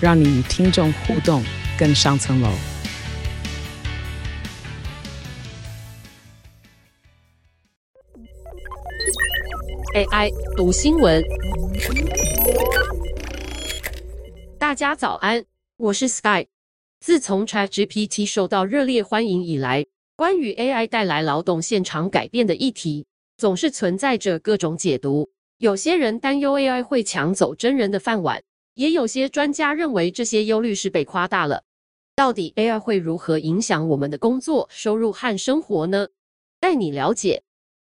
让你与听众互动更上层楼。AI 读新闻，大家早安，我是 Sky。自从 ChatGPT 受到热烈欢迎以来，关于 AI 带来劳动现场改变的议题，总是存在着各种解读。有些人担忧 AI 会抢走真人的饭碗，也有些专家认为这些忧虑是被夸大了。到底 AI 会如何影响我们的工作、收入和生活呢？带你了解。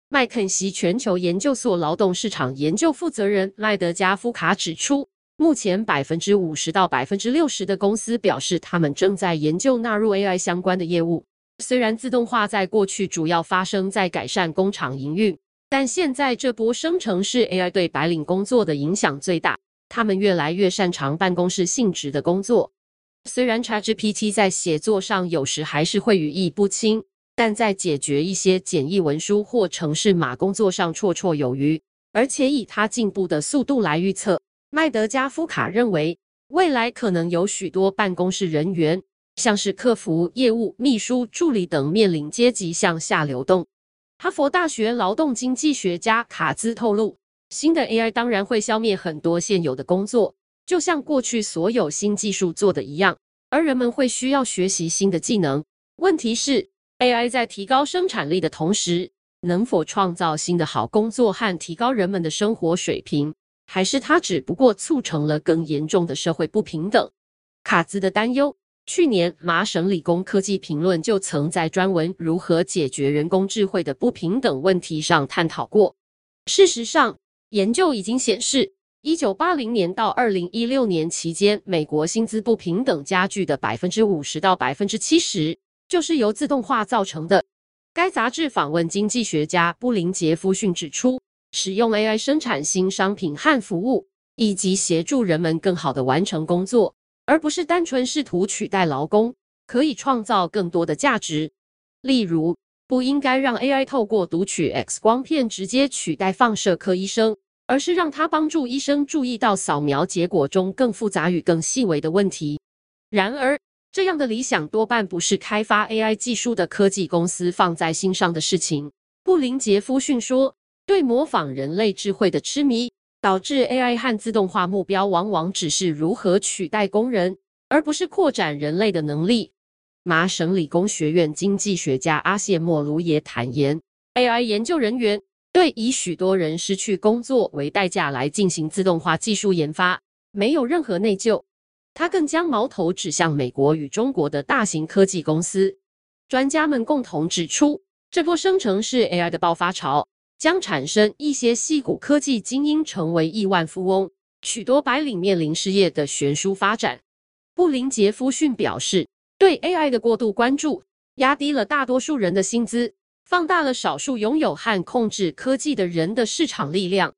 麦肯锡全球研究所劳动市场研究负责人麦德加夫卡指出，目前百分之五十到百分之六十的公司表示，他们正在研究纳入 AI 相关的业务。虽然自动化在过去主要发生在改善工厂营运，但现在这波生成式 AI 对白领工作的影响最大。他们越来越擅长办公室性质的工作。虽然 ChatGPT 在写作上有时还是会语义不清。但在解决一些简易文书或程式码工作上绰绰有余，而且以它进步的速度来预测，麦德加夫卡认为未来可能有许多办公室人员，像是客服、业务、秘书、助理等，面临阶级向下流动。哈佛大学劳动经济学家卡兹透露，新的 AI 当然会消灭很多现有的工作，就像过去所有新技术做的一样，而人们会需要学习新的技能。问题是，AI 在提高生产力的同时，能否创造新的好工作和提高人们的生活水平？还是它只不过促成了更严重的社会不平等？卡兹的担忧，去年麻省理工科技评论就曾在专文如何解决人工智慧的不平等问题上探讨过。事实上，研究已经显示，一九八零年到二零一六年期间，美国薪资不平等加剧的百分之五十到百分之七十。就是由自动化造成的。该杂志访问经济学家布林杰夫逊指出，使用 AI 生产新商品和服务，以及协助人们更好地完成工作，而不是单纯试图取代劳工，可以创造更多的价值。例如，不应该让 AI 透过读取 X 光片直接取代放射科医生，而是让他帮助医生注意到扫描结果中更复杂与更细微的问题。然而，这样的理想多半不是开发 AI 技术的科技公司放在心上的事情。布林杰夫逊说：“对模仿人类智慧的痴迷，导致 AI 和自动化目标往往只是如何取代工人，而不是扩展人类的能力。”麻省理工学院经济学家阿谢莫卢也坦言：“AI 研究人员对以许多人失去工作为代价来进行自动化技术研发，没有任何内疚。”他更将矛头指向美国与中国的大型科技公司。专家们共同指出，这波生成式 AI 的爆发潮将产生一些矽谷科技精英成为亿万富翁，许多白领面临失业的悬殊发展。布林杰夫逊表示，对 AI 的过度关注压低了大多数人的薪资，放大了少数拥有和控制科技的人的市场力量。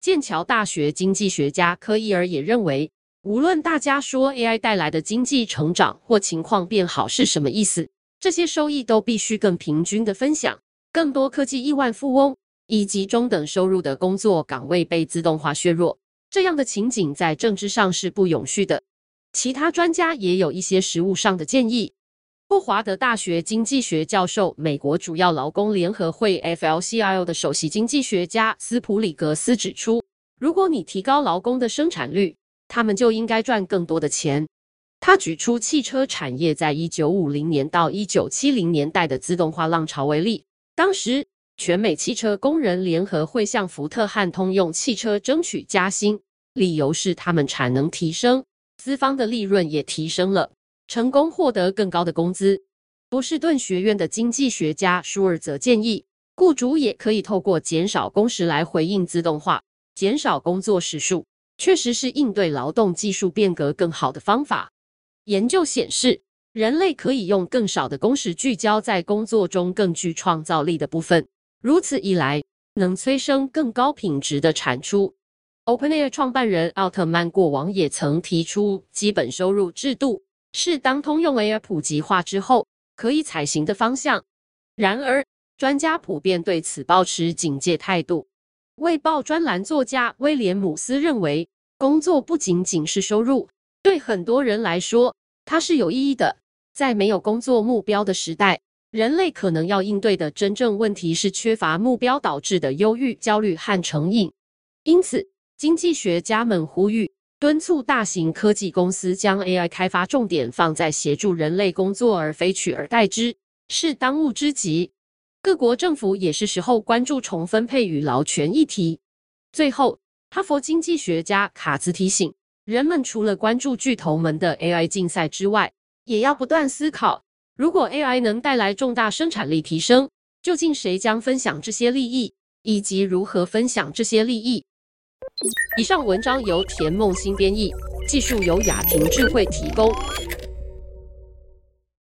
剑桥大学经济学家科伊尔也认为。无论大家说 AI 带来的经济成长或情况变好是什么意思，这些收益都必须更平均的分享。更多科技亿万富翁以及中等收入的工作岗位被自动化削弱，这样的情景在政治上是不永续的。其他专家也有一些实务上的建议。霍华德大学经济学教授、美国主要劳工联合会 （FLCIO） 的首席经济学家斯普里格斯指出，如果你提高劳工的生产率，他们就应该赚更多的钱。他举出汽车产业在一九五零年到一九七零年代的自动化浪潮为例。当时，全美汽车工人联合会向福特和通用汽车争取加薪，理由是他们产能提升，资方的利润也提升了，成功获得更高的工资。波士顿学院的经济学家舒尔则建议，雇主也可以透过减少工时来回应自动化，减少工作时数。确实是应对劳动技术变革更好的方法。研究显示，人类可以用更少的工时聚焦在工作中更具创造力的部分，如此一来，能催生更高品质的产出。OpenAI 创办人奥特曼过往也曾提出，基本收入制度是当通用 AI 普及化之后可以采行的方向。然而，专家普遍对此抱持警戒态度。《卫报》专栏作家威廉姆斯认为，工作不仅仅是收入，对很多人来说，它是有意义的。在没有工作目标的时代，人类可能要应对的真正问题是缺乏目标导致的忧郁、焦虑和成瘾。因此，经济学家们呼吁、敦促大型科技公司将 AI 开发重点放在协助人类工作，而非取而代之，是当务之急。各国政府也是时候关注重分配与劳权议题。最后，哈佛经济学家卡兹提醒人们，除了关注巨头们的 AI 竞赛之外，也要不断思考，如果 AI 能带来重大生产力提升，究竟谁将分享这些利益，以及如何分享这些利益？以上文章由田梦新编译，技术由雅婷智慧提供。